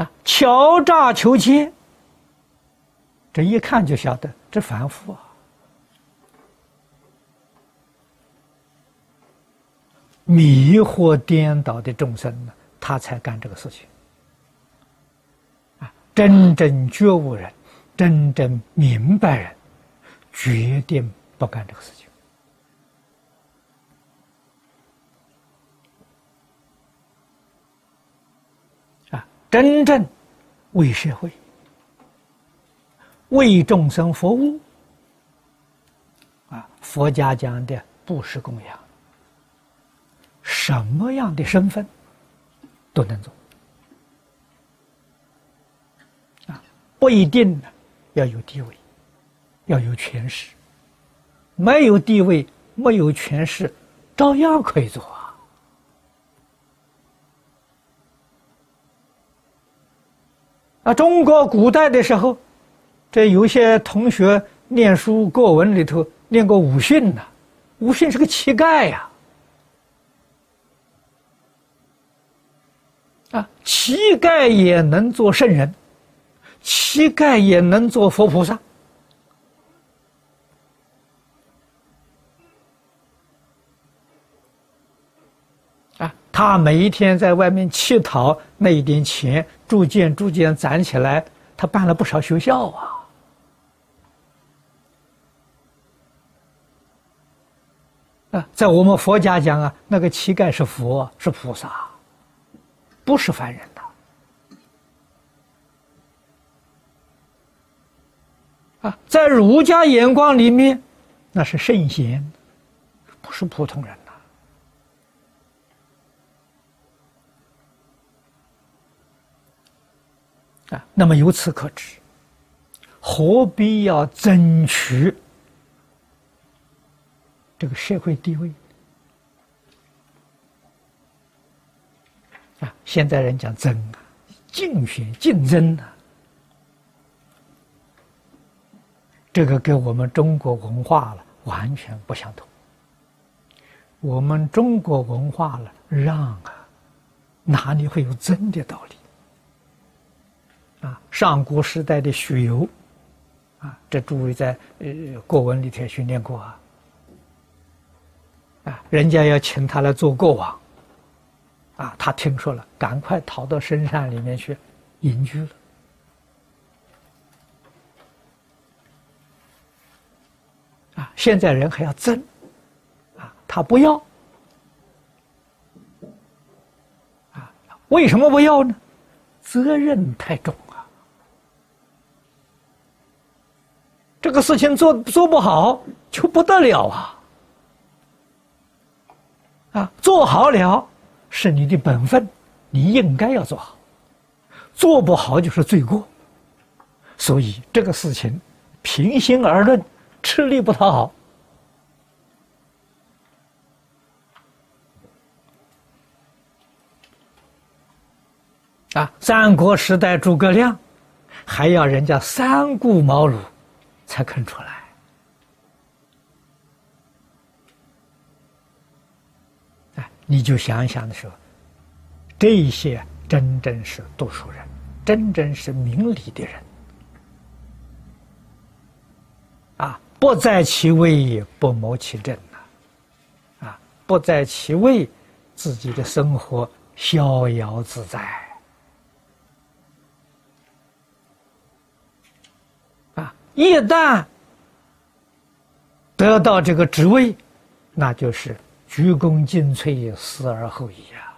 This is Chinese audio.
啊，敲诈求奸，这一看就晓得这凡夫啊，迷惑颠倒的众生呢，他才干这个事情。啊，真正觉悟人，真正明白人，决定不干这个事情。啊，真正为社会、为众生服务，啊，佛家讲的布施供养。什么样的身份都能做啊，不一定呢要有地位，要有权势。没有地位、没有权势，照样可以做啊。中国古代的时候，这有些同学念书过文里头念过武训呐，武训是个乞丐呀。啊，乞丐也能做圣人，乞丐也能做佛菩萨。啊，他每一天在外面乞讨那一点钱，逐渐逐渐攒起来，他办了不少学校啊。啊，在我们佛家讲啊，那个乞丐是佛，是菩萨。不是凡人的啊，在儒家眼光里面，那是圣贤，不是普通人的啊。那么由此可知，何必要争取这个社会地位？啊，现在人讲争啊，竞选、竞争啊，这个跟我们中国文化了完全不相同。我们中国文化了让啊，哪里会有争的道理？啊，上古时代的许由，啊，这诸位在呃国文里头训练过啊，啊，人家要请他来做国王。啊，他听说了，赶快逃到深山里面去隐居了。啊，现在人还要争，啊，他不要，啊，为什么不要呢？责任太重，这个事情做做不好就不得了啊，啊，做好了。是你的本分，你应该要做好，做不好就是罪过。所以这个事情，平心而论，吃力不讨好。啊，三国时代诸葛亮，还要人家三顾茅庐，才肯出来。哎你就想一想的时候，这些真正是读书人，真正是明理的人，啊，不在其位不谋其政呐，啊，不在其位，自己的生活逍遥自在，啊，一旦得到这个职位，那就是。鞠躬尽瘁，死而后已啊！